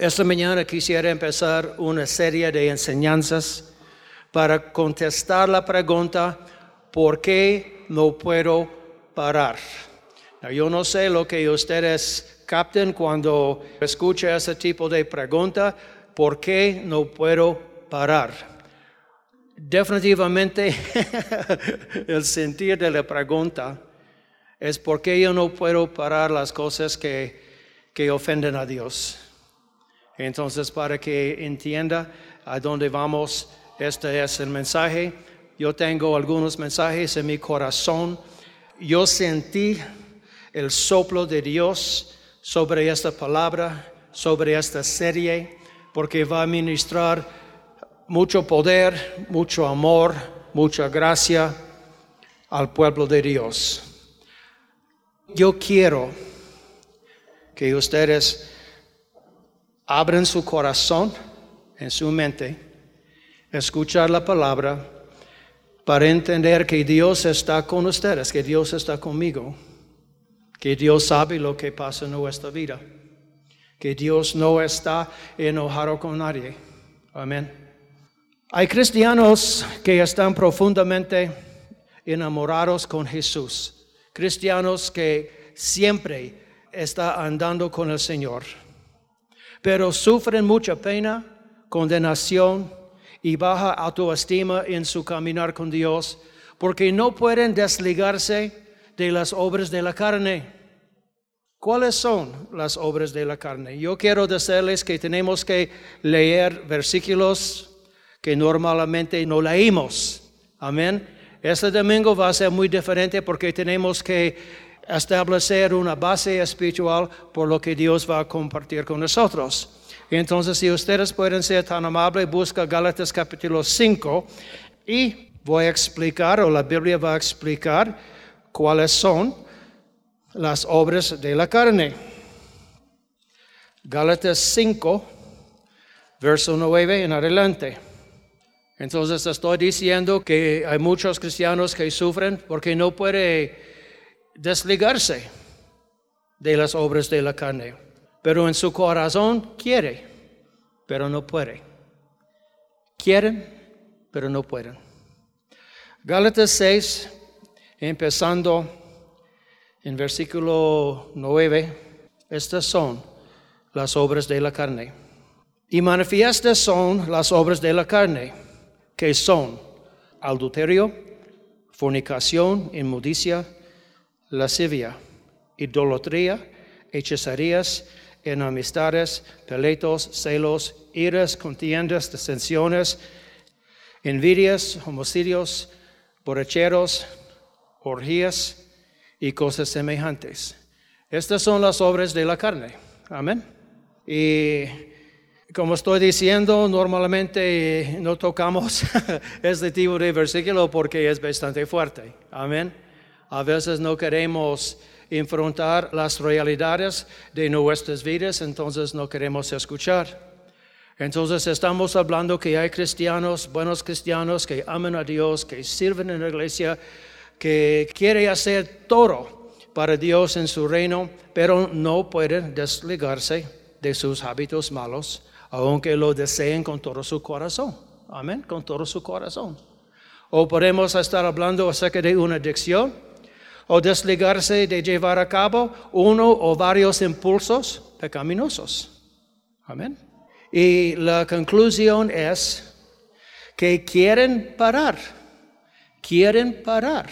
Esta mañana quisiera empezar una serie de enseñanzas para contestar la pregunta, ¿por qué no puedo parar? yo no sé lo que ustedes capten cuando escuchan ese tipo de pregunta, ¿por qué no puedo parar? Definitivamente el sentido de la pregunta es por qué yo no puedo parar las cosas que, que ofenden a Dios. Entonces, para que entienda a dónde vamos, este es el mensaje. Yo tengo algunos mensajes en mi corazón. Yo sentí el soplo de Dios sobre esta palabra, sobre esta serie, porque va a ministrar mucho poder, mucho amor, mucha gracia al pueblo de Dios. Yo quiero que ustedes abran su corazón, en su mente, escuchar la palabra para entender que Dios está con ustedes, que Dios está conmigo que Dios sabe lo que pasa en nuestra vida, que Dios no está enojado con nadie. Amén. Hay cristianos que están profundamente enamorados con Jesús, cristianos que siempre están andando con el Señor, pero sufren mucha pena, condenación y baja autoestima en su caminar con Dios porque no pueden desligarse de las obras de la carne. ¿Cuáles son las obras de la carne? Yo quiero decirles que tenemos que leer versículos que normalmente no leímos. Amén. Este domingo va a ser muy diferente porque tenemos que establecer una base espiritual por lo que Dios va a compartir con nosotros. Entonces, si ustedes pueden ser tan amables, busca Gálatas capítulo 5 y voy a explicar, o la Biblia va a explicar, cuáles son las obras de la carne. Gálatas 5, verso 9 en adelante. Entonces estoy diciendo que hay muchos cristianos que sufren porque no puede desligarse de las obras de la carne, pero en su corazón quiere, pero no puede. Quieren, pero no pueden. Gálatas 6, empezando en versículo 9, estas son las obras de la carne. Y manifiestas son las obras de la carne, que son adulterio, fornicación, inmundicia, lascivia, idolatría, hechicerías, enemistades, peleitos, celos, iras, contiendas, disensiones, envidias, homicidios, borracheros, orgías y cosas semejantes. Estas son las obras de la carne. Amén. Y como estoy diciendo, normalmente no tocamos este tipo de versículo porque es bastante fuerte. Amén. A veces no queremos enfrentar las realidades de nuestras vidas, entonces no queremos escuchar. Entonces estamos hablando que hay cristianos, buenos cristianos, que aman a Dios, que sirven en la iglesia, que quiere hacer todo para Dios en su reino, pero no puede desligarse de sus hábitos malos, aunque lo deseen con todo su corazón. Amén, con todo su corazón. O podemos estar hablando acerca de una adicción, o desligarse de llevar a cabo uno o varios impulsos pecaminosos. Amén. Y la conclusión es que quieren parar quieren parar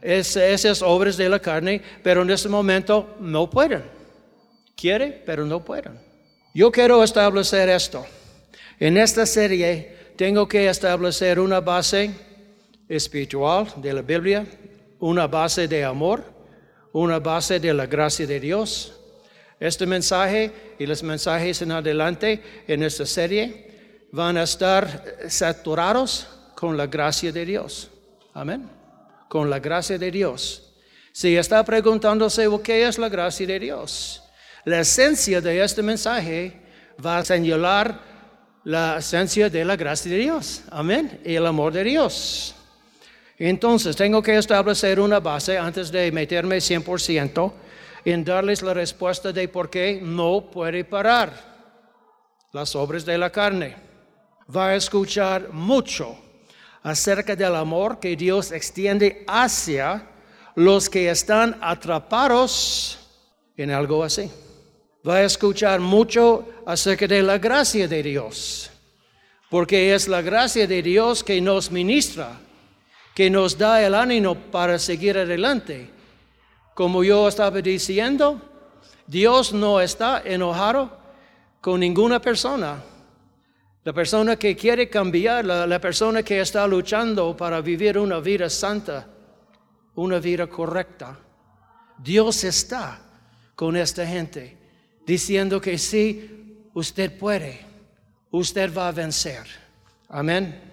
es, esas obras de la carne, pero en este momento no pueden. Quiere, pero no pueden. Yo quiero establecer esto. En esta serie tengo que establecer una base espiritual de la Biblia, una base de amor, una base de la gracia de Dios. Este mensaje y los mensajes en adelante en esta serie van a estar saturados con la gracia de Dios. Amén. Con la gracia de Dios. Si está preguntándose qué es la gracia de Dios, la esencia de este mensaje va a señalar la esencia de la gracia de Dios. Amén. Y el amor de Dios. Entonces, tengo que establecer una base antes de meterme 100% en darles la respuesta de por qué no puede parar. las obras de la carne. Va a escuchar mucho acerca del amor que Dios extiende hacia los que están atrapados en algo así. Va a escuchar mucho acerca de la gracia de Dios, porque es la gracia de Dios que nos ministra, que nos da el ánimo para seguir adelante. Como yo estaba diciendo, Dios no está enojado con ninguna persona. La persona que quiere cambiar, la, persona que está luchando para vivir una vida santa, una vida correcta. Dios está con esta gente diciendo que sí, usted puede, usted va a vencer. Amén.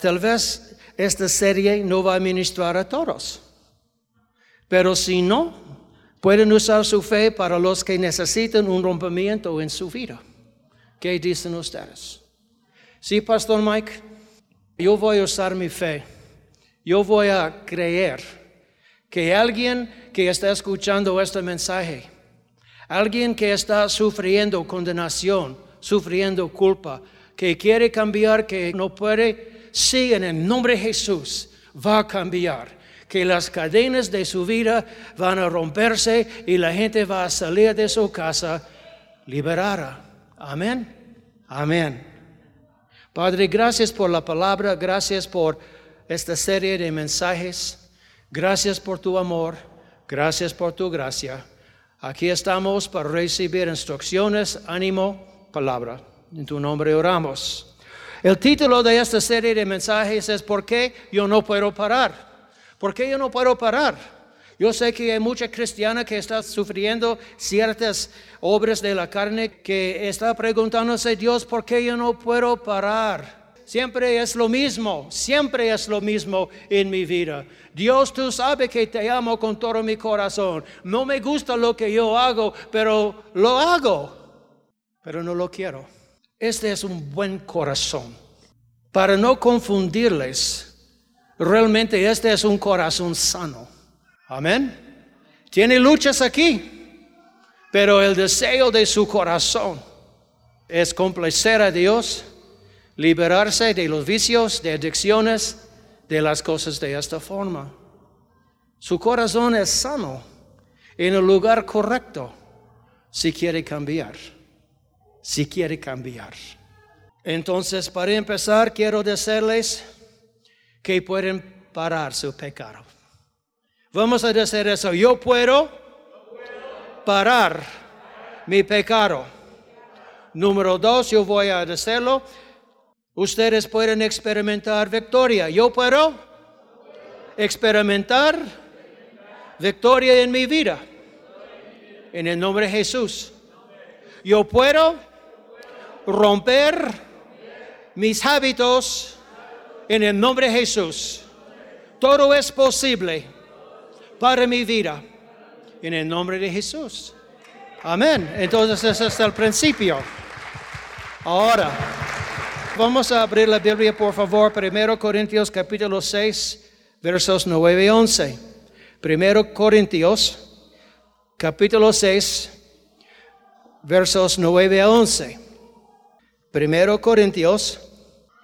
Tal vez esta serie no va a ministrar a todos, pero si no, pueden usar su fe para los que necesitan un rompimiento en su vida. ¿Qué dicen ustedes? Sí, Pastor Mike, yo voy a usar mi fe. Yo voy a creer que alguien que está escuchando este mensaje, alguien que está sufriendo condenación, sufriendo culpa, que quiere cambiar, que no puede, sí, en el nombre de Jesús va a cambiar. Que las cadenas de su vida van a romperse y la gente va a salir de su casa liberada. Amén. Amén. Padre, gracias por la palabra, gracias por esta serie de mensajes, gracias por tu amor, gracias por tu gracia. Aquí estamos para recibir instrucciones, ánimo, palabra. En tu nombre oramos. El título de esta serie de mensajes es ¿Por qué yo no puedo parar? ¿Por qué yo no puedo parar? Yo sé que hay mucha cristiana que está sufriendo ciertas obras de la carne que está preguntándose, Dios, ¿por qué yo no puedo parar? Siempre es lo mismo, siempre es lo mismo en mi vida. Dios, tú sabes que te amo con todo mi corazón. No me gusta lo que yo hago, pero lo hago, pero no lo quiero. Este es un buen corazón. Para no confundirles, realmente este es un corazón sano. Amén. Tiene luchas aquí, pero el deseo de su corazón es complacer a Dios, liberarse de los vicios, de adicciones, de las cosas de esta forma. Su corazón es sano, en el lugar correcto, si quiere cambiar, si quiere cambiar. Entonces, para empezar, quiero decirles que pueden parar su pecado. Vamos a decir eso. Yo puedo parar mi pecado. Número dos, yo voy a decirlo. Ustedes pueden experimentar victoria. Yo puedo experimentar victoria en mi vida. En el nombre de Jesús. Yo puedo romper mis hábitos en el nombre de Jesús. Todo es posible para mi vida. En el nombre de Jesús. Amén. Entonces ese es el principio. Ahora, vamos a abrir la Biblia, por favor. Primero Corintios capítulo 6, versos 9 y 11. Primero Corintios capítulo 6, versos 9 a 11. Primero Corintios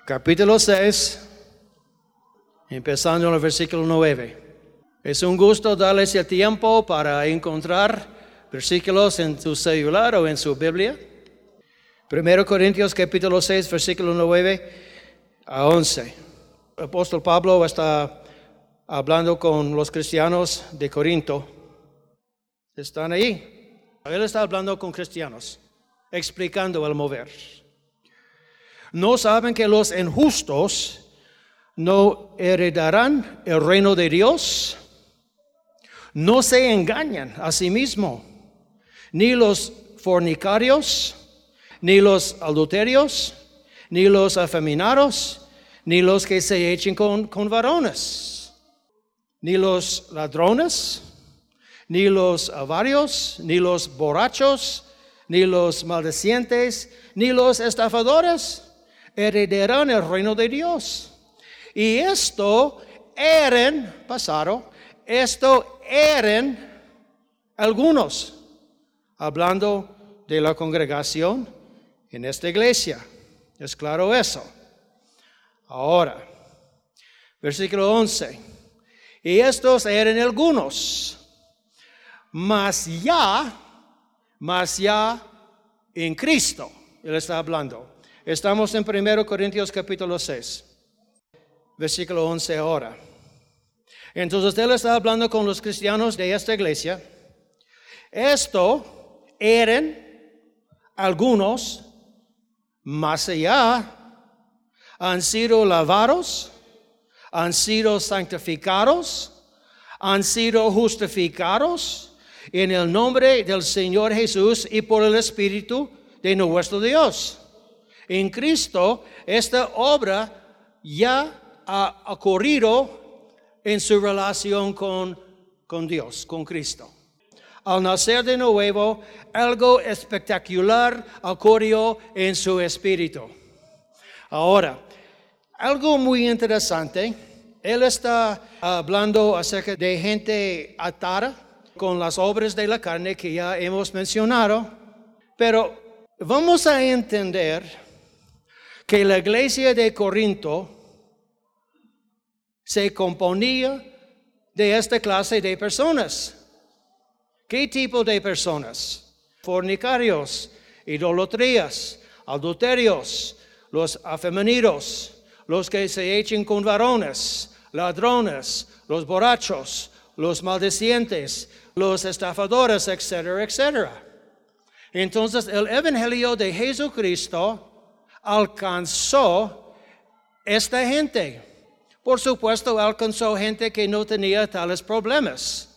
capítulo 6, empezando en el versículo 9. Es un gusto darles el tiempo para encontrar versículos en su celular o en su Biblia. Primero Corintios capítulo 6, versículo 9 a 11. El apóstol Pablo está hablando con los cristianos de Corinto. Están ahí. Él está hablando con cristianos, explicando el mover. No saben que los injustos no heredarán el reino de Dios. No se engañan a sí mismos, ni los fornicarios, ni los adulterios, ni los afeminados, ni los que se echen con, con varones, ni los ladrones, ni los avarios, ni los borrachos, ni los maldecientes, ni los estafadores heredarán el reino de Dios. Y esto eran, pasado, esto eran algunos, hablando de la congregación en esta iglesia. Es claro eso. Ahora, versículo 11. Y estos eran algunos, mas ya, mas ya en Cristo. Él está hablando. Estamos en 1 Corintios capítulo 6, versículo 11 ahora. Entonces él está hablando con los cristianos de esta iglesia. Esto eran algunos más allá, han sido lavados, han sido santificados, han sido justificados en el nombre del Señor Jesús y por el Espíritu de nuestro Dios. En Cristo, esta obra ya ha ocurrido en su relación con, con Dios, con Cristo. Al nacer de nuevo, algo espectacular ocurrió en su espíritu. Ahora, algo muy interesante, él está hablando acerca de gente atada con las obras de la carne que ya hemos mencionado, pero vamos a entender que la iglesia de Corinto se componía de esta clase de personas. ¿Qué tipo de personas? Fornicarios, idolatrías, adulterios, los afemenidos, los que se echen con varones, ladrones, los borrachos, los maldecientes, los estafadores, etcétera, etcétera. Entonces el Evangelio de Jesucristo alcanzó esta gente. Por supuesto, alcanzó gente que no tenía tales problemas.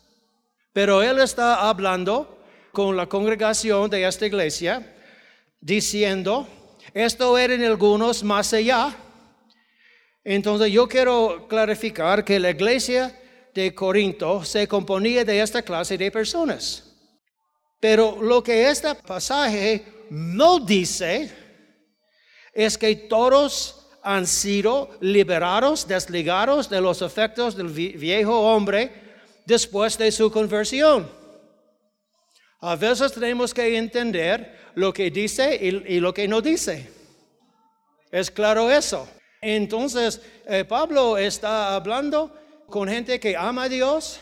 Pero él está hablando con la congregación de esta iglesia, diciendo, esto eran algunos más allá. Entonces yo quiero clarificar que la iglesia de Corinto se componía de esta clase de personas. Pero lo que este pasaje no dice es que todos han sido liberados, desligados de los efectos del viejo hombre después de su conversión. A veces tenemos que entender lo que dice y, lo que no dice. Es claro eso. Entonces, eh, Pablo está hablando con gente que ama a Dios,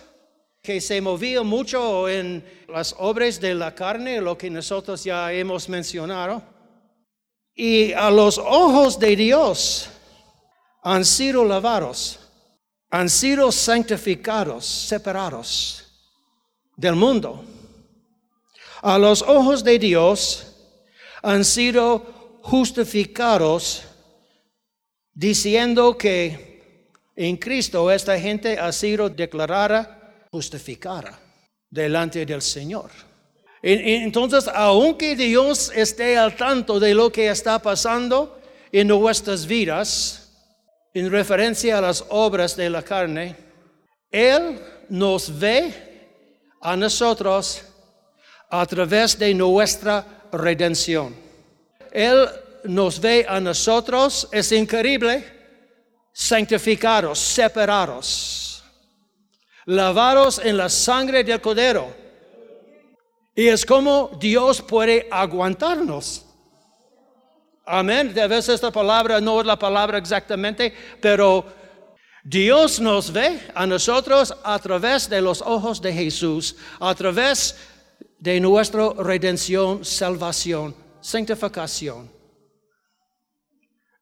que se movía mucho en las obras de la carne, lo que nosotros ya hemos mencionado y a los ojos de Dios han sido lavados, han sido santificados, separados del mundo. A los ojos de Dios han sido justificados diciendo que en Cristo esta gente ha sido declarada justificada delante del Señor. Entonces, aunque Dios esté al tanto de lo que está pasando en nuestras vidas, en referencia a las obras de la carne, Él nos ve a nosotros a través de nuestra redención. Él nos ve a nosotros, es increíble, santificados, separados, lavados en la sangre del Cordero y es como Dios puede aguantarnos. Amén. De veces esta palabra no es la palabra exactamente, pero Dios nos ve a nosotros a través de los ojos de Jesús, a través de nuestra redención, salvación, santificación.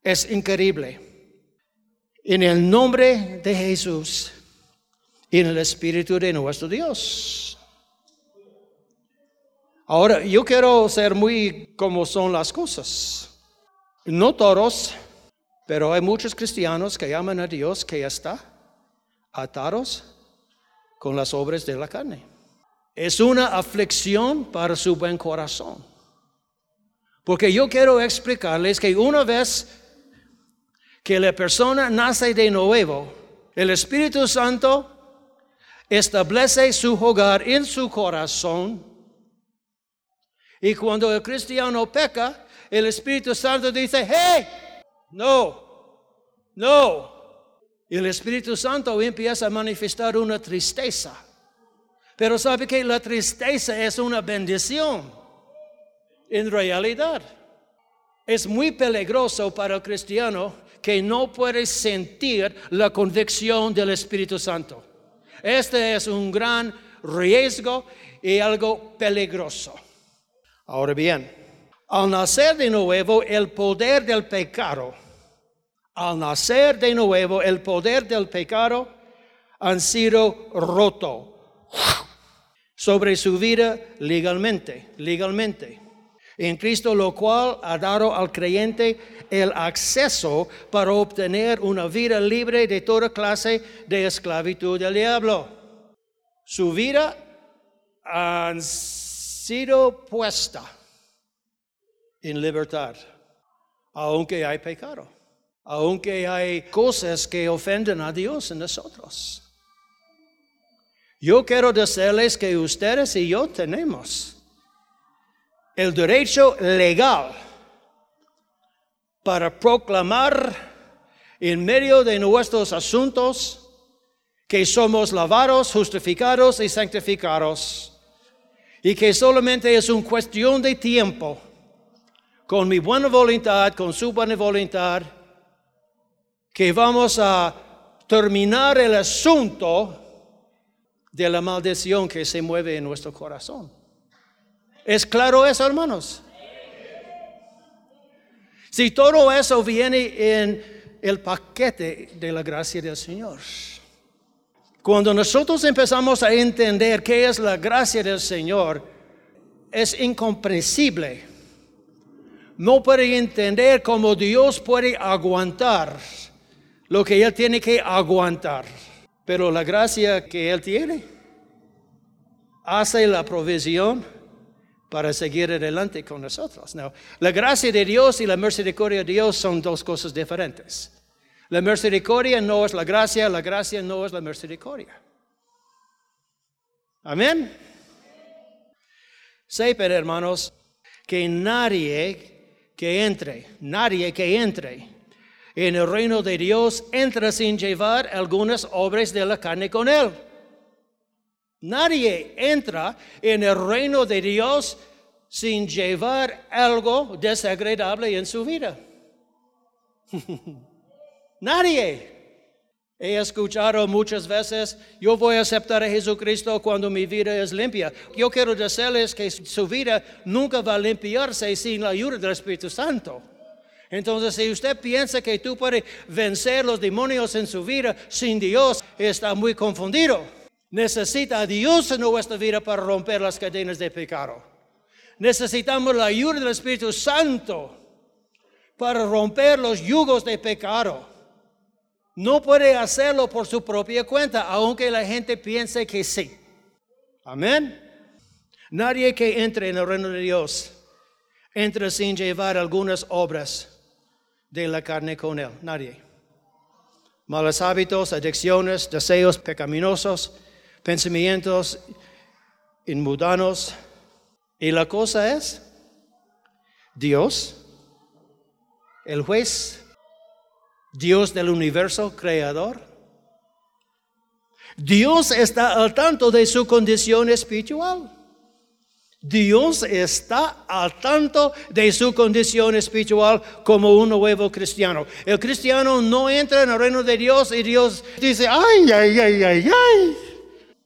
Es increíble. En el nombre de Jesús en el Espíritu de nuestro Dios. Ahora, yo quiero ser muy como son las cosas. No todos, pero hay muchos cristianos que llaman a Dios que está atados con las obras de la carne. Es una aflicción para su buen corazón. Porque yo quiero explicarles que una vez que la persona nace de nuevo, el Espíritu Santo establece su hogar en su corazón y cuando el cristiano peca, el Espíritu Santo dice, hey, no, no. Y el Espíritu Santo empieza a manifestar una tristeza. Pero sabe que la tristeza es una bendición, en realidad. Es muy peligroso para el cristiano que no puede sentir la convicción del Espíritu Santo. Este es un gran riesgo y algo peligroso. Ahora bien, al nacer de nuevo, el poder del pecado, al nacer de nuevo, el poder del pecado han sido roto sobre su vida legalmente, legalmente. En Cristo, lo cual ha dado al creyente el acceso para obtener una vida libre de toda clase de esclavitud del diablo. Su vida ha sido puesta en libertad, aunque hay pecado, aunque hay cosas que ofenden a Dios en nosotros. Yo quiero decirles que ustedes y yo tenemos el derecho legal para proclamar en medio de nuestros asuntos que somos lavados, justificados y santificados y que solamente es una cuestión de tiempo con mi buena voluntad, con su buena voluntad, que vamos a terminar el asunto de la maldición que se mueve en nuestro corazón. ¿Es claro eso, hermanos? Si todo eso viene en el paquete de la gracia del Señor. Cuando nosotros empezamos a entender qué es la gracia del Señor, es incomprensible. No puede entender cómo Dios puede aguantar lo que Él tiene que aguantar. Pero la gracia que Él tiene hace la provisión para seguir adelante con nosotros. la gracia de Dios y la misericordia de Dios son dos cosas diferentes. La misericordia no es la gracia, la gracia no es la misericordia. Amén. Sepan, hermanos, que nadie que entre, nadie que entre en el reino de Dios entra sin llevar algunas obras de la carne con él. Nadie entra en el reino de Dios sin llevar algo desagradable en su vida. Nadie. He escuchado muchas veces, yo voy a aceptar a Jesucristo cuando mi vida es limpia. Yo quiero decirles que su vida nunca va a limpiarse sin la ayuda del Espíritu Santo. Entonces, si usted piensa que tú puedes vencer los demonios en su vida sin Dios, está muy confundido. Necesita a Dios en nuestra vida para romper las cadenas de pecado. Necesitamos la ayuda del Espíritu Santo para romper los yugos de pecado. No puede hacerlo por su propia cuenta, aunque la gente piense que sí. Amén. Nadie que entre en el reino de Dios entra sin llevar algunas obras de la carne con él, nadie. Malos hábitos, adicciones, deseos pecaminosos, pensamientos inmundanos. Y la cosa es, Dios, el juez, Dios del universo creador, Dios está al tanto de su condición espiritual. Dios está al tanto de su condición espiritual como un nuevo cristiano. El cristiano no entra en el reino de Dios y Dios dice, ay, ay, ay, ay, ay,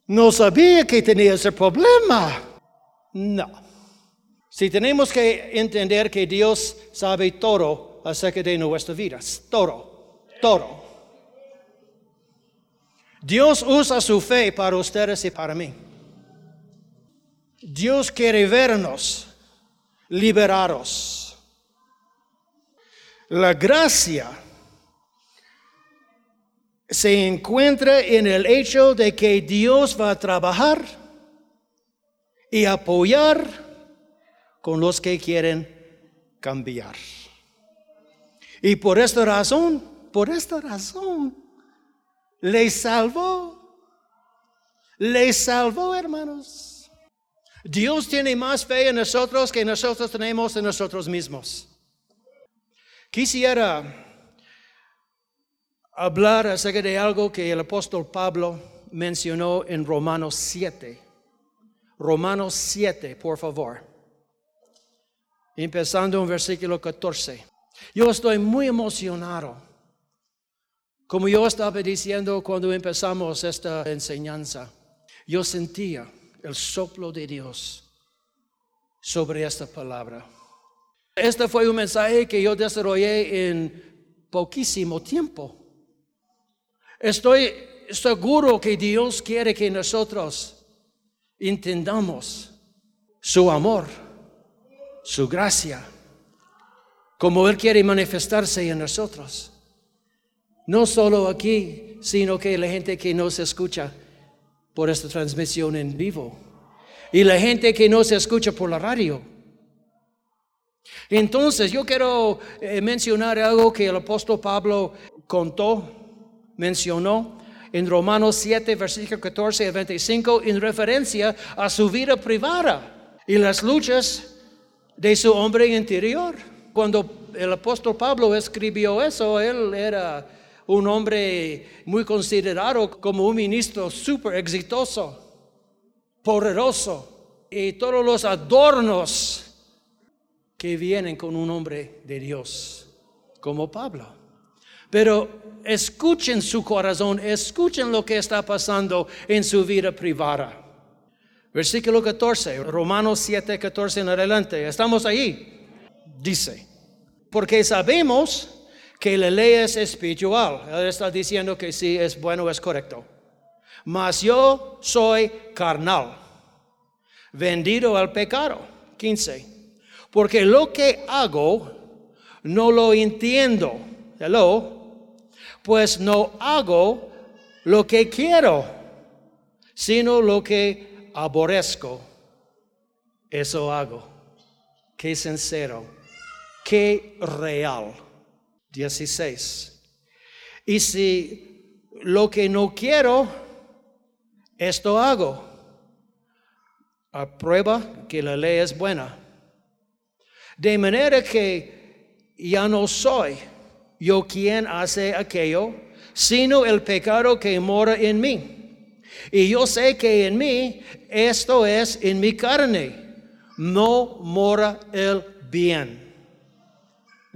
no sabía que tenía ese problema. No. Si tenemos que entender que Dios sabe todo acerca de nuestras vidas, todo, todo. Dios usa su fe para ustedes y para mí. Dios quiere vernos liberados. La gracia se encuentra en el hecho de que Dios va a trabajar y apoyar con los que quieren cambiar. Y por esta razón, por esta razón, le salvó. Le salvó, hermanos. Dios tiene más fe en nosotros que nosotros tenemos en nosotros mismos. Quisiera hablar acerca de algo que el apóstol Pablo mencionó en Romanos 7. Romanos 7, por favor. empezando en versículo 14. Yo estoy muy emocionado. Como yo estaba diciendo cuando empezamos esta enseñanza, yo sentía el soplo de Dios sobre esta palabra. Este fue un mensaje que yo desarrollé en poquísimo tiempo. Estoy seguro que Dios quiere que nosotros entendamos su amor, su gracia, como Él quiere manifestarse en nosotros. No solo aquí, sino que la gente que nos escucha por esta transmisión en vivo y la gente que nos escucha por la radio. Entonces, yo quiero eh, mencionar algo que el apóstol Pablo contó, mencionó en Romanos 7, versículo 14 a 25, en referencia a su vida privada y las luchas de su hombre interior. Cuando el apóstol Pablo escribió eso, él era un hombre muy considerado como un ministro súper exitoso, poderoso, y todos los adornos que vienen con un hombre de Dios, como Pablo. Pero escuchen su corazón, escuchen lo que está pasando en su vida privada. Versículo 14, Romanos 7, 14 en adelante. Estamos ahí. Dice, porque sabemos que la ley es espiritual. Él está diciendo que sí es bueno, es correcto. Mas yo soy carnal, vendido al pecado. 15 porque lo que hago no lo entiendo. Hello. Pues no hago lo que quiero, sino lo que aborrezco. Eso hago. Qué sincero, qué real. 16. Y si lo que no quiero, esto hago. Aprueba que la ley es buena. De manera que ya no soy yo quien hace aquello, sino el pecado que mora en mí. Y yo sé que en mí, esto es en mi carne, no mora el bien.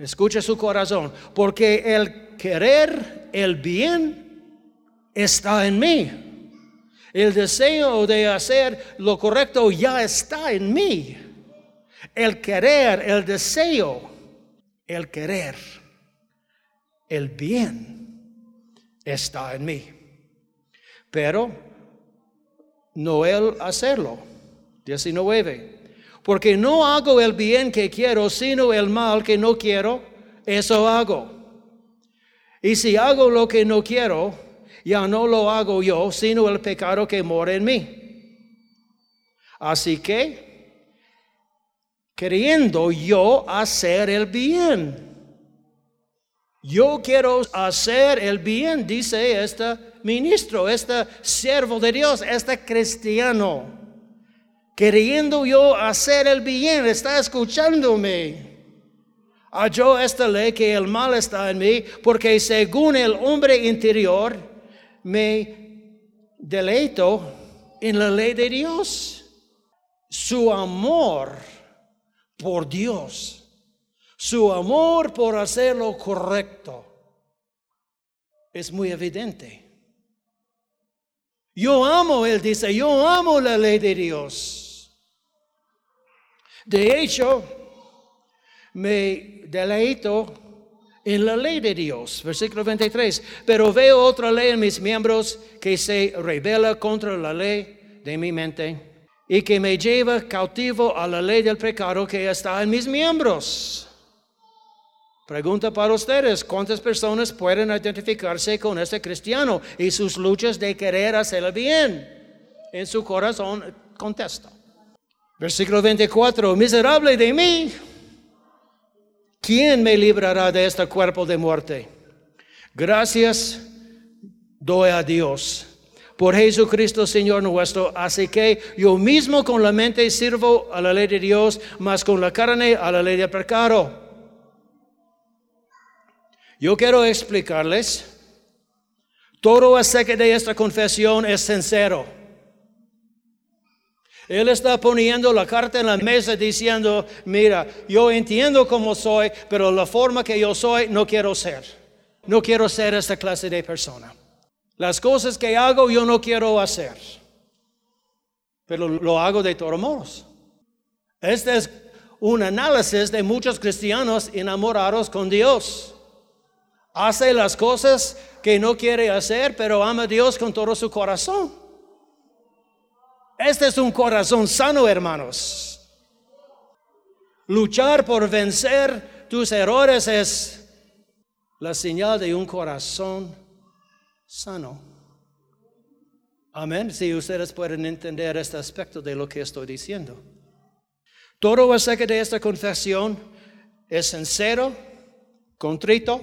Escucha su corazón, porque el querer el bien está en mí. El deseo de hacer lo correcto ya está en mí. El querer, el deseo, el querer, el bien está en mí. Pero no el hacerlo. 19. Porque no hago el bien que quiero, sino el mal que no quiero, eso hago. Y si hago lo que no quiero, ya no lo hago yo, sino el pecado que mora en mí. Así que queriendo yo hacer el bien. Yo quiero hacer el bien, dice este ministro, este siervo de Dios, este cristiano. Queriendo yo hacer el bien, está escuchándome. Halló esta ley que el mal está en mí, porque según el hombre interior me deleito en la ley de Dios. Su amor por Dios, su amor por hacer lo correcto, es muy evidente. Yo amo, él dice, yo amo la ley de Dios. De hecho, me deleito en la ley de Dios. Versículo 23. Pero veo otra ley en mis miembros que se revela contra la ley de mi mente y que me lleva cautivo a la ley del pecado que está en mis miembros. Pregunta para ustedes, ¿cuántas personas pueden identificarse con este cristiano y sus luchas de querer hacer el bien? En su corazón contesta. Versículo 24, miserable de mí, ¿quién me librará de este cuerpo de muerte? Gracias doy a Dios por Jesucristo Señor nuestro. Así que yo mismo con la mente sirvo a la ley de Dios, más con la carne a la ley del pecado. Yo quiero explicarles, todo acerca de esta confesión es sincero. Él está poniendo la carta en la mesa diciendo, mira, yo entiendo cómo soy, pero la forma que yo soy no quiero ser. No quiero ser esta clase de persona. Las cosas que hago yo no quiero hacer. Pero lo hago de todos modos. Este es un análisis de muchos cristianos enamorados con Dios. Hace las cosas que no quiere hacer, pero ama a Dios con todo su corazón. Este es un corazón sano, hermanos. Luchar por vencer tus errores es la señal de un corazón sano. Amén. Si ustedes pueden entender este aspecto de lo que estoy diciendo. Todo acerca de esta confesión es sincero, contrito.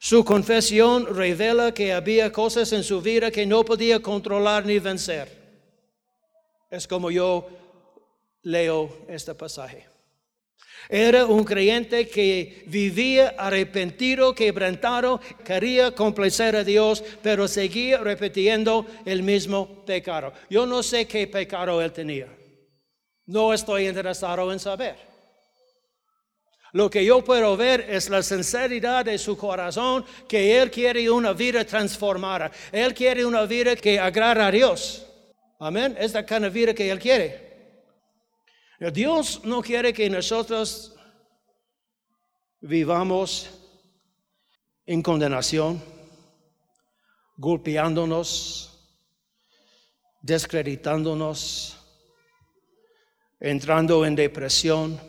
Su confesión revela que había cosas en su vida que no podía controlar ni vencer. Es como yo leo este pasaje. Era un creyente que vivía arrepentido, quebrantado, quería complacer a Dios, pero seguía repitiendo el mismo pecado. Yo no sé qué pecado él tenía. No estoy interesado en saber. Lo que yo puedo ver es la sinceridad de su corazón, que Él quiere una vida transformada. Él quiere una vida que agrada a Dios. Amén. Es la kind vida que Él quiere. Dios no quiere que nosotros vivamos en condenación, golpeándonos, descreditándonos, entrando en depresión,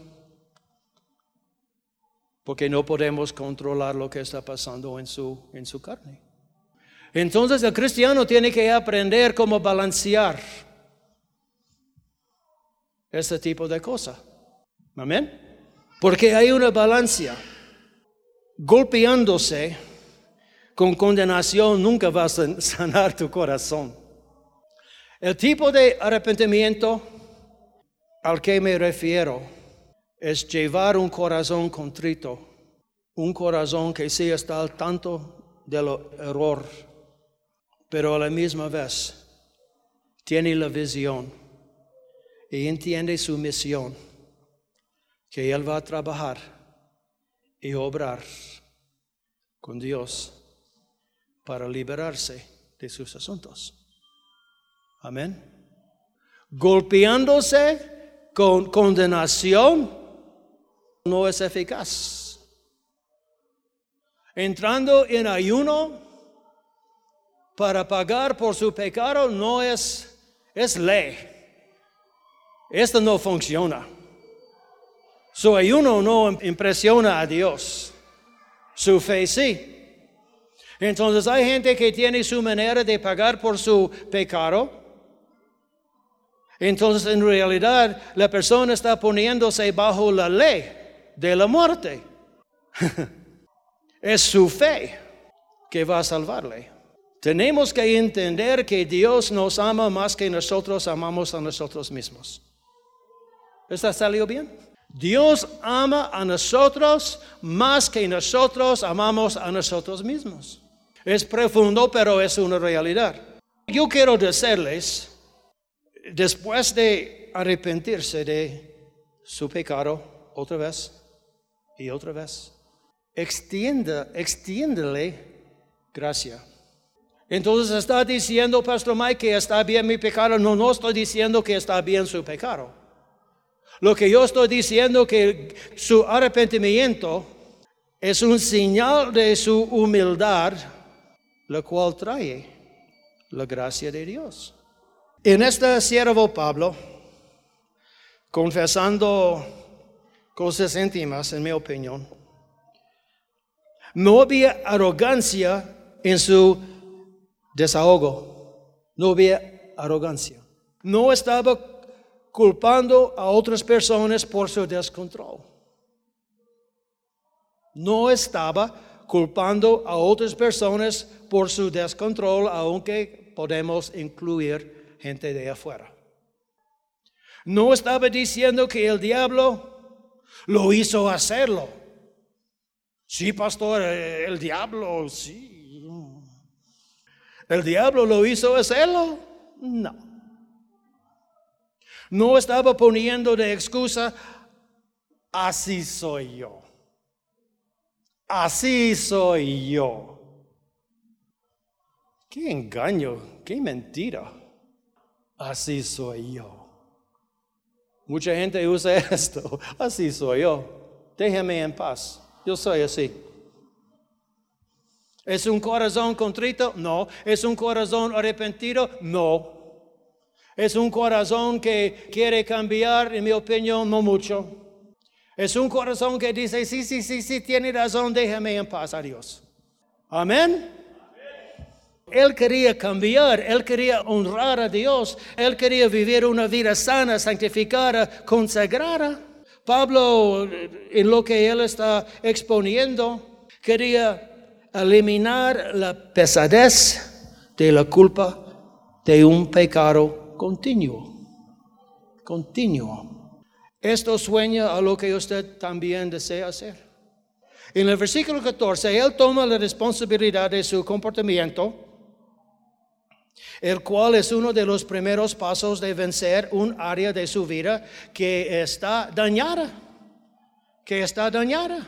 porque no podemos controlar lo que está pasando en su, en su carne. Entonces el cristiano tiene que aprender cómo balancear este tipo de cosas. Amén. Porque hay una balancia. Golpeándose con condenación nunca va a sanar tu corazón. El tipo de arrepentimiento al que me refiero es llevar un corazón contrito, un corazón que sí está al tanto del error pero a la misma vez tiene la visión y entiende su misión, que Él va a trabajar y obrar con Dios para liberarse de sus asuntos. Amén. Golpeándose con condenación no es eficaz. Entrando en ayuno para pagar por su pecado no es, es ley. Esto no funciona. Su ayuno no impresiona a Dios. Su fe sí. Entonces hay gente que tiene su manera de pagar por su pecado. Entonces en realidad la persona está poniéndose bajo la ley de la muerte. es su fe que va a salvarle. Tenemos que entender que Dios nos ama más que nosotros amamos a nosotros mismos. ¿Está salió bien? Dios ama a nosotros más que nosotros amamos a nosotros mismos. Es profundo, pero es una realidad. Yo quiero decirles, después de arrepentirse de su pecado otra vez y otra vez, extienda, extiéndele gracia. Entonces está diciendo, Pastor Mike, que está bien mi pecado. No, no estoy diciendo que está bien su pecado. Lo que yo estoy diciendo que su arrepentimiento es un señal de su humildad, lo cual trae la gracia de Dios. En este siervo Pablo, confesando cosas íntimas, en mi opinión, no había arrogancia en su desahogo, no había arrogancia. No estaba culpando a otras personas por su descontrol. No estaba culpando a otras personas por su descontrol, aunque podemos incluir gente de afuera. No estaba diciendo que el diablo lo hizo hacerlo. Sí, pastor, el diablo, sí, ¿El diablo lo hizo hacerlo? No. No estaba poniendo de excusa, así soy yo. Así soy yo. Qué engaño, qué mentira. Así soy yo. Mucha gente usa esto. Así soy yo. Déjame en paz. Yo soy así. ¿Es un corazón contrito? No. ¿Es un corazón arrepentido? No. ¿Es un corazón que quiere cambiar? En mi opinión, no mucho. Es un corazón que dice, sí, sí, sí, sí, tiene razón, déjame en paz, adiós. Amén. Él quería cambiar, él quería honrar a Dios, él quería vivir una vida sana, santificada, consagrada. Pablo, en lo que él está exponiendo, quería eliminar la pesadez de la culpa de un pecado continuo. Continuo. Esto sueña a lo que usted también desea hacer. En el versículo 14, él toma la responsabilidad de su comportamiento el cual es uno de los primeros pasos de vencer un área de su vida que está dañada, que está dañada,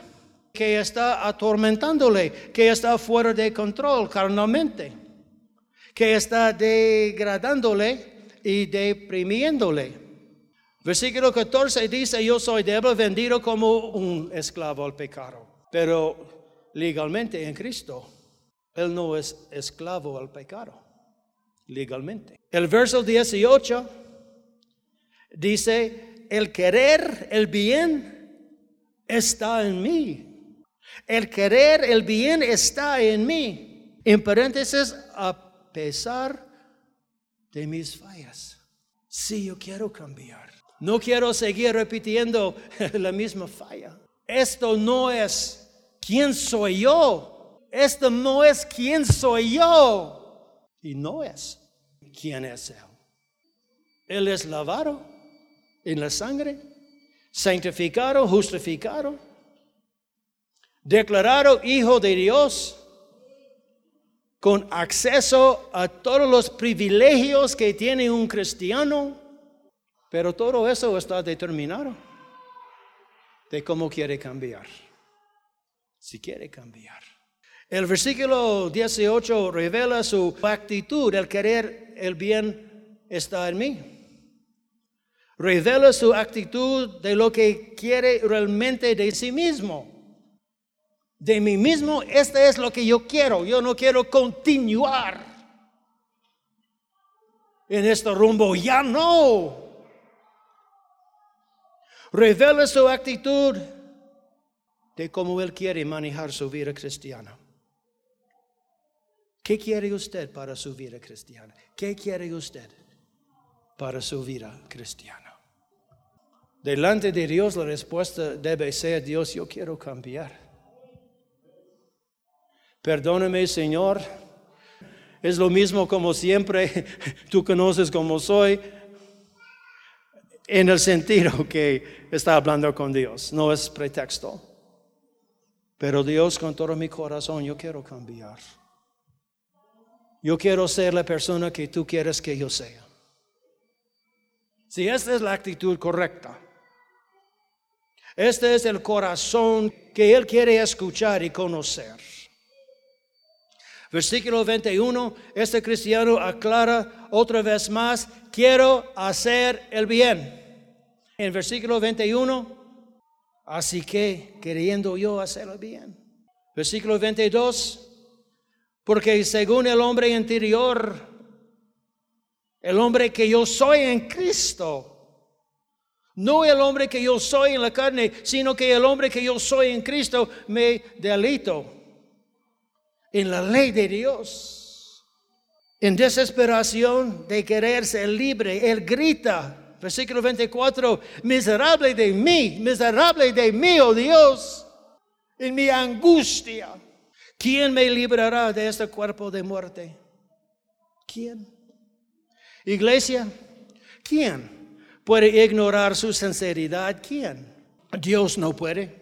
que está atormentándole, que está fuera de control carnalmente, que está degradándole y deprimiéndole. Versículo 14 dice, yo soy débil, vendido como un esclavo al pecado, pero legalmente en Cristo, Él no es esclavo al pecado legalmente. El verso 18 dice, el querer el bien está en mí. El querer el bien está en mí. En paréntesis, a pesar de mis fallas. Sí, yo quiero cambiar. No quiero seguir repitiendo la misma falla. Esto no es quién soy yo. Esto no es quién soy yo. Y no es quién es Él. Él es lavado en la sangre, santificado, justificado, declarado hijo de Dios, con acceso a todos los privilegios que tiene un cristiano, pero todo eso está determinado de cómo quiere cambiar, si quiere cambiar. El versículo 18 revela su actitud, el querer el bien está en mí. Revela su actitud de lo que quiere realmente de sí mismo. De mí mismo, este es lo que yo quiero. Yo no quiero continuar en este rumbo. Ya no. Revela su actitud de cómo él quiere manejar su vida cristiana. ¿Qué quiere usted para su vida cristiana? ¿Qué quiere usted para su vida cristiana? Delante de Dios la respuesta debe ser, Dios, yo quiero cambiar. Perdóname, Señor. Es lo mismo como siempre, tú conoces como soy, en el sentido que está hablando con Dios, no es pretexto. Pero Dios, con todo mi corazón, yo quiero cambiar. Yo quiero ser la persona que tú quieres que yo sea. Si esta es la actitud correcta, este es el corazón que Él quiere escuchar y conocer. Versículo 21, este cristiano aclara otra vez más, quiero hacer el bien. En versículo 21, así que queriendo yo hacer el bien. Versículo 22, porque según el hombre interior, el hombre que yo soy en Cristo, no el hombre que yo soy en la carne, sino que el hombre que yo soy en Cristo me delito en la ley de Dios. En desesperación de querer ser libre, Él grita, versículo 24, miserable de mí, miserable de mí, oh Dios, en mi angustia. ¿Quién me librará de este cuerpo de muerte? ¿Quién? Iglesia, ¿quién puede ignorar su sinceridad? ¿Quién? Dios no puede.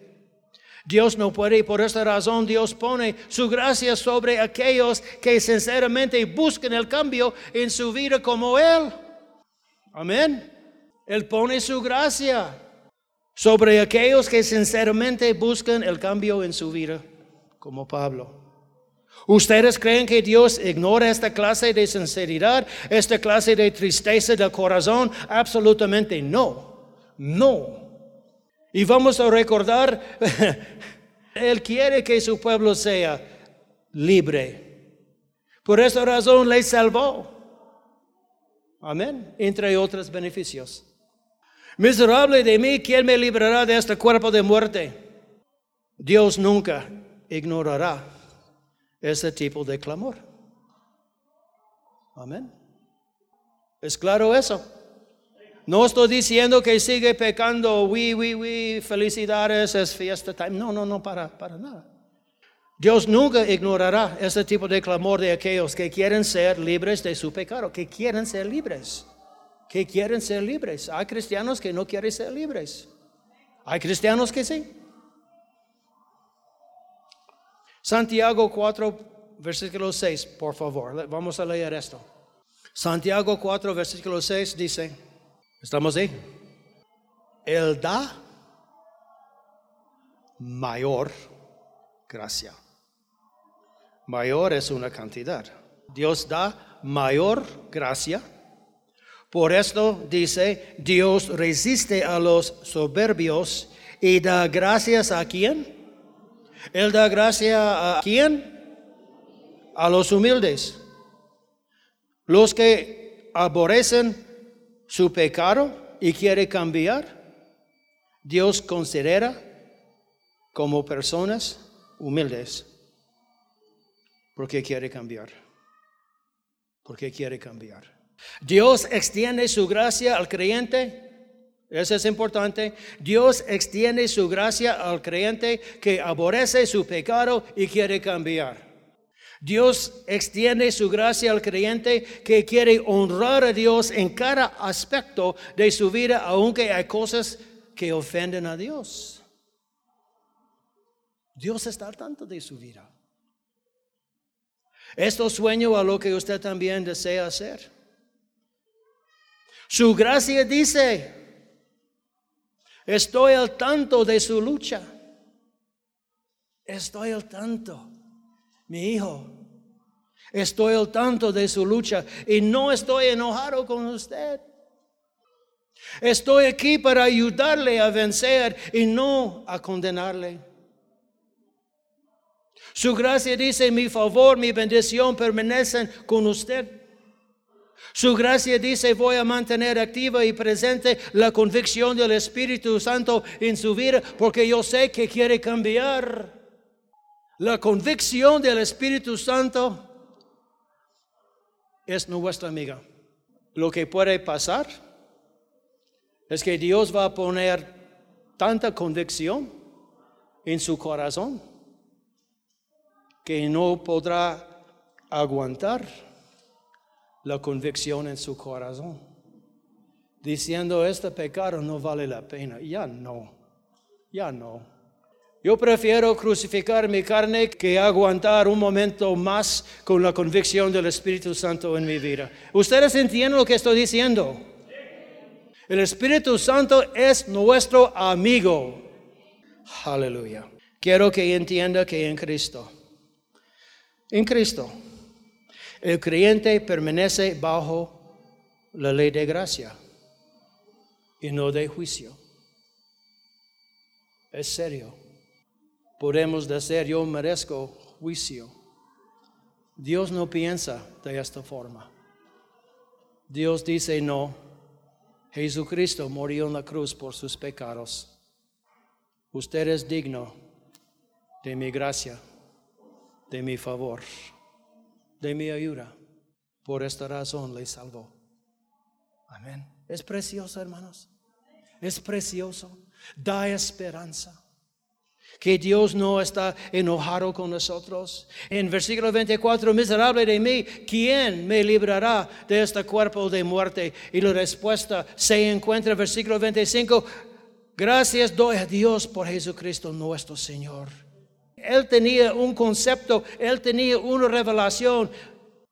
Dios no puede y por esta razón Dios pone su gracia sobre aquellos que sinceramente buscan el cambio en su vida como Él. Amén. Él pone su gracia sobre aquellos que sinceramente buscan el cambio en su vida, como Pablo. ¿Ustedes creen que Dios ignora esta clase de sinceridad, esta clase de tristeza del corazón? Absolutamente no, no. Y vamos a recordar, Él quiere que su pueblo sea libre. Por esa razón le salvó. Amén. Entre otros beneficios. Miserable de mí, ¿quién me librará de este cuerpo de muerte? Dios nunca ignorará ese tipo de clamor. Amén. ¿Es claro eso? No estoy diciendo que sigue pecando, oui, oui, oui, felicidades, es fiesta time. No, no, no, para, para nada. Dios nunca ignorará ese tipo de clamor de aquellos que quieren ser libres de su pecado, que quieren ser libres, que quieren ser libres. Hay cristianos que no quieren ser libres. Hay cristianos que sí. Santiago 4, versículo 6, por favor. Vamos a leer esto. Santiago 4, versículo 6 dice, ¿estamos ahí? Él da mayor gracia. Mayor es una cantidad. Dios da mayor gracia. Por esto dice, Dios resiste a los soberbios y da gracias a quién? Él da gracia a quién? A los humildes. Los que aborrecen su pecado y quiere cambiar, Dios considera como personas humildes. Porque quiere cambiar. Porque quiere cambiar. Dios extiende su gracia al creyente eso es importante. Dios extiende su gracia al creyente que aborrece su pecado y quiere cambiar. Dios extiende su gracia al creyente que quiere honrar a Dios en cada aspecto de su vida, aunque hay cosas que ofenden a Dios. Dios está al tanto de su vida. Esto sueño a lo que usted también desea hacer. Su gracia dice, Estoy al tanto de su lucha. Estoy al tanto, mi hijo. Estoy al tanto de su lucha y no estoy enojado con usted. Estoy aquí para ayudarle a vencer y no a condenarle. Su gracia dice, mi favor, mi bendición permanecen con usted. Su gracia dice, voy a mantener activa y presente la convicción del Espíritu Santo en su vida porque yo sé que quiere cambiar. La convicción del Espíritu Santo es nuestra amiga. Lo que puede pasar es que Dios va a poner tanta convicción en su corazón que no podrá aguantar la convicción en su corazón, diciendo, este pecado no vale la pena. Ya no, ya no. Yo prefiero crucificar mi carne que aguantar un momento más con la convicción del Espíritu Santo en mi vida. ¿Ustedes entienden lo que estoy diciendo? El Espíritu Santo es nuestro amigo. Aleluya. Quiero que entienda que en Cristo, en Cristo, el creyente permanece bajo la ley de gracia y no de juicio. Es serio. Podemos decir, yo merezco juicio. Dios no piensa de esta forma. Dios dice, no, Jesucristo murió en la cruz por sus pecados. Usted es digno de mi gracia, de mi favor de mi ayuda. Por esta razón le salvó. Amén. Es precioso, hermanos. Es precioso. Da esperanza. Que Dios no está enojado con nosotros. En versículo 24, miserable de mí, ¿quién me librará de este cuerpo de muerte? Y la respuesta se encuentra en versículo 25. Gracias doy a Dios por Jesucristo nuestro Señor él tenía un concepto, él tenía una revelación,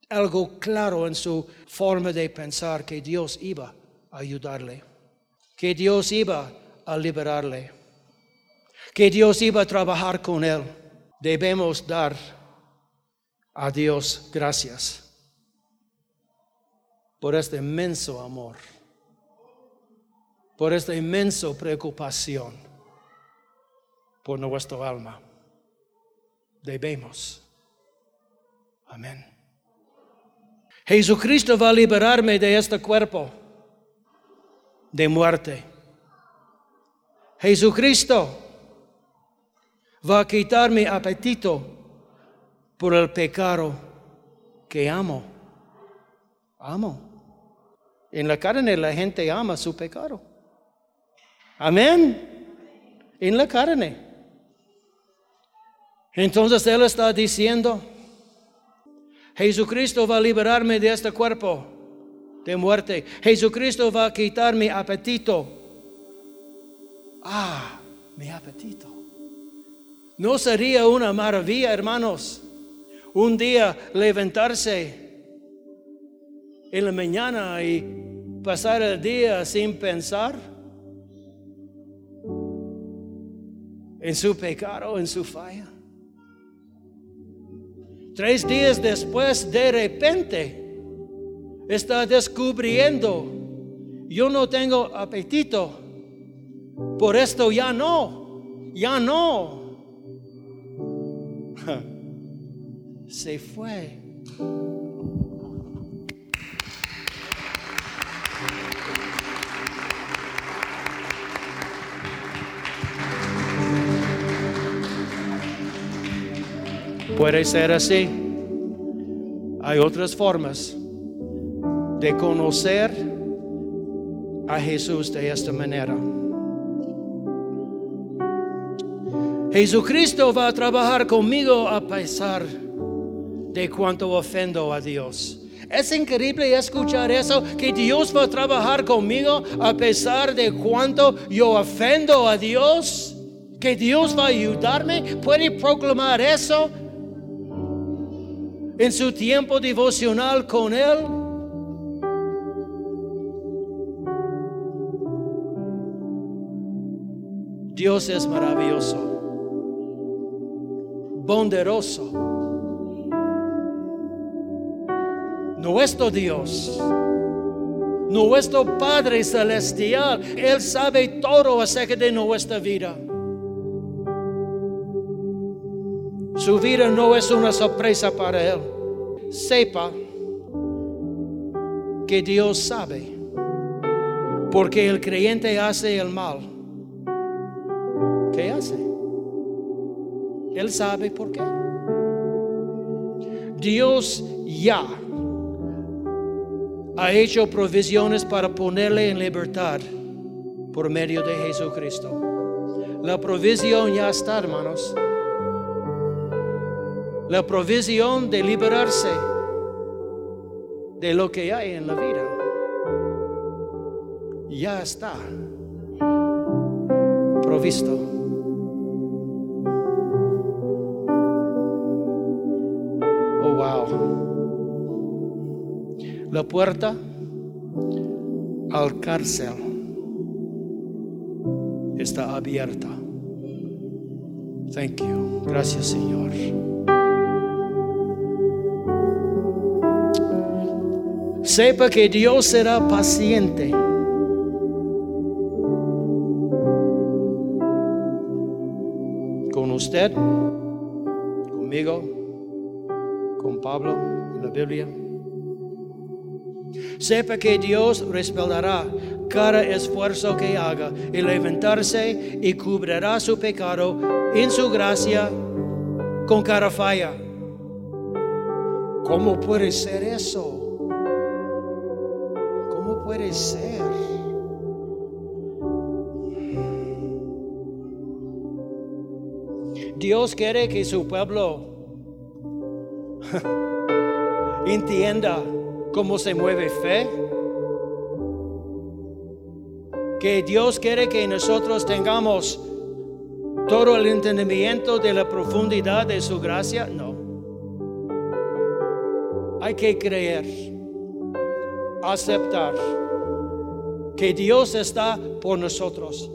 algo claro en su forma de pensar que Dios iba a ayudarle. que Dios iba a liberarle, que Dios iba a trabajar con él. Debemos dar a Dios gracias por este inmenso amor, por esta inmensa preocupación por nuestro alma. Debemos. Amén. Jesucristo va a liberarme de este cuerpo de muerte. Jesucristo va a quitar mi apetito por el pecado que amo. Amo. En la carne la gente ama su pecado. Amén. En la carne. Entonces Él está diciendo, Jesucristo va a liberarme de este cuerpo de muerte. Jesucristo va a quitar mi apetito. Ah, mi apetito. ¿No sería una maravilla, hermanos? Un día levantarse en la mañana y pasar el día sin pensar en su pecado, en su falla. Tres días después, de repente, está descubriendo, yo no tengo apetito, por esto ya no, ya no. Se fue. Puede ser así. Hay otras formas de conocer a Jesús de esta manera. Jesucristo va a trabajar conmigo a pesar de cuánto ofendo a Dios. Es increíble escuchar eso, que Dios va a trabajar conmigo a pesar de cuánto yo ofendo a Dios, que Dios va a ayudarme. ¿Puede proclamar eso? en su tiempo devocional con Él? Dios es maravilloso, bondadoso. Nuestro Dios, nuestro Padre Celestial, Él sabe todo acerca de nuestra vida. Su vida no es una sorpresa para él. Sepa que Dios sabe. Porque el creyente hace el mal. ¿Qué hace? Él sabe por qué. Dios ya ha hecho provisiones para ponerle en libertad por medio de Jesucristo. La provisión ya está, hermanos la provisión de liberarse de lo que hay en la vida. Ya está provisto. Oh, wow. La puerta al cárcel está abierta. Thank you. Gracias, Señor. Sepa que Dios será paciente. Pablo en la Biblia. Sepa que Dios respaldará cada esfuerzo que haga y levantarse y cubrirá su pecado en su gracia con cada falla. ¿Cómo puede ser eso? puede ser? Dios quiere que su pueblo entienda cómo se mueve fe. Que Dios quiere que nosotros tengamos todo el entendimiento de la profundidad de su gracia. No. Hay que creer, aceptar que Dios está por nosotros,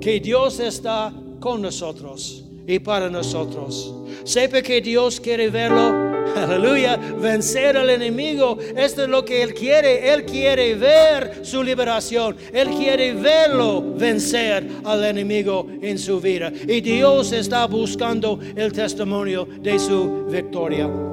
que Dios está con nosotros y para nosotros. Sepa que Dios quiere verlo Aleluya, vencer al enemigo. Esto es lo que Él quiere. Él quiere ver su liberación. Él quiere verlo vencer al enemigo en su vida. Y Dios está buscando el testimonio de su victoria.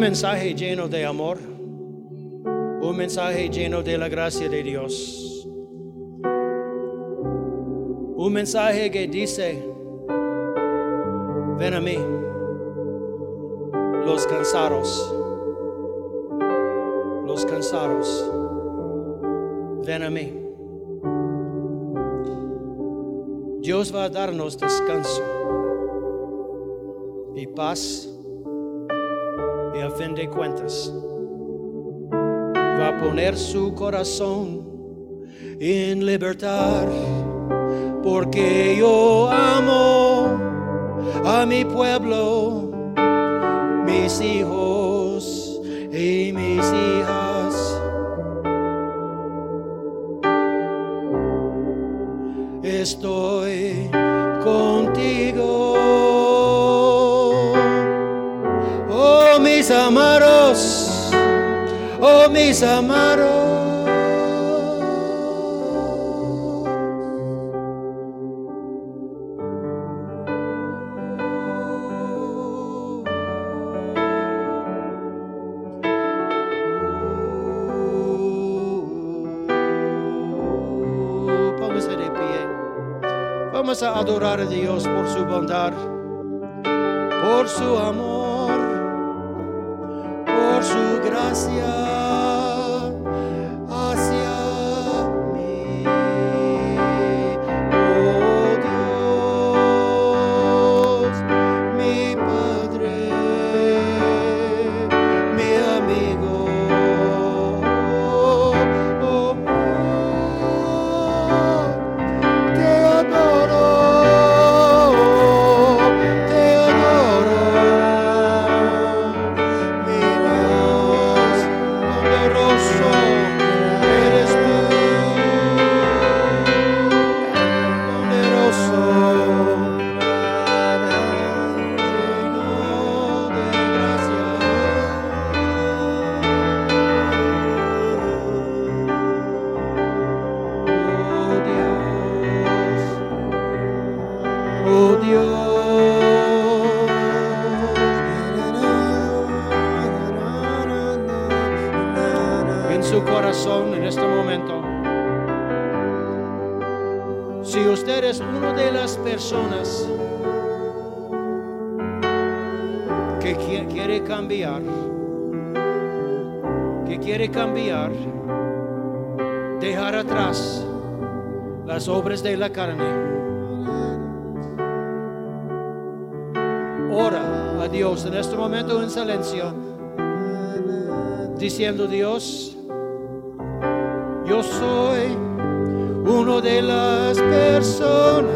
Mensaje lleno de amor, un mensaje lleno de la gracia de Dios. Un mensaje que dice, ven a mí, los cansados, los cansados, ven a mí. Dios va a darnos descanso y paz y a fin de cuentas va a poner su corazón en libertad porque yo amo a mi pueblo, mis hijos y mis hijas. Estoy mis amaros. Vamos a adorar a Dios por su bondad, por su amor, por su gracia que qui- quiere cambiar, que quiere cambiar, dejar atrás las obras de la carne. Ora a Dios en este momento en silencio, diciendo Dios, yo soy uno de las personas